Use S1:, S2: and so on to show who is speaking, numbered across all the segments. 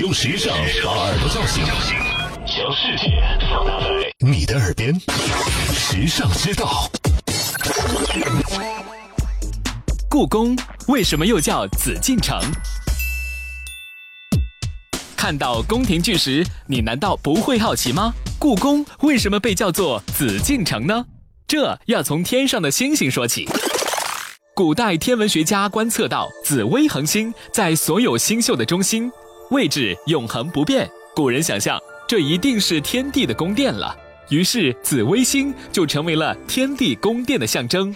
S1: 用时尚把耳朵叫醒，将世界放大在你的耳边，时尚之道。
S2: 故宫为什么又叫紫禁城？看到宫廷剧时，你难道不会好奇吗？故宫为什么被叫做紫禁城呢？这要从天上的星星说起。古代天文学家观测到，紫微恒星在所有星宿的中心，位置永恒不变。古人想象，这一定是天地的宫殿了，于是紫微星就成为了天地宫殿的象征。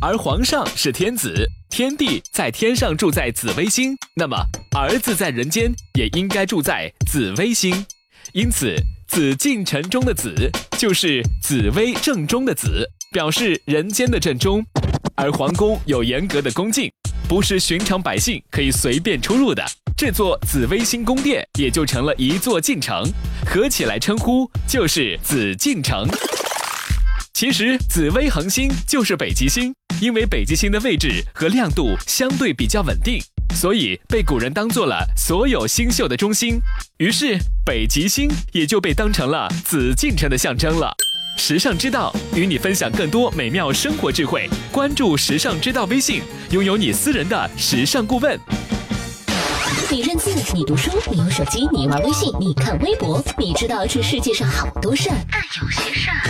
S2: 而皇上是天子，天帝在天上住在紫微星，那么儿子在人间也应该住在紫微星。因此，紫禁城中的紫就是紫微正中的紫，表示人间的正中。而皇宫有严格的宫禁，不是寻常百姓可以随便出入的。这座紫微星宫殿也就成了一座禁城，合起来称呼就是紫禁城。其实紫微恒星就是北极星，因为北极星的位置和亮度相对比较稳定，所以被古人当做了所有星宿的中心。于是北极星也就被当成了紫禁城的象征了。时尚之道与你分享更多美妙生活智慧，关注时尚之道微信，拥有你私人的时尚顾问。
S3: 你认字，你读书，你有手机，你玩微信，你看微博，你知道这世界上好多事儿，但有些事儿，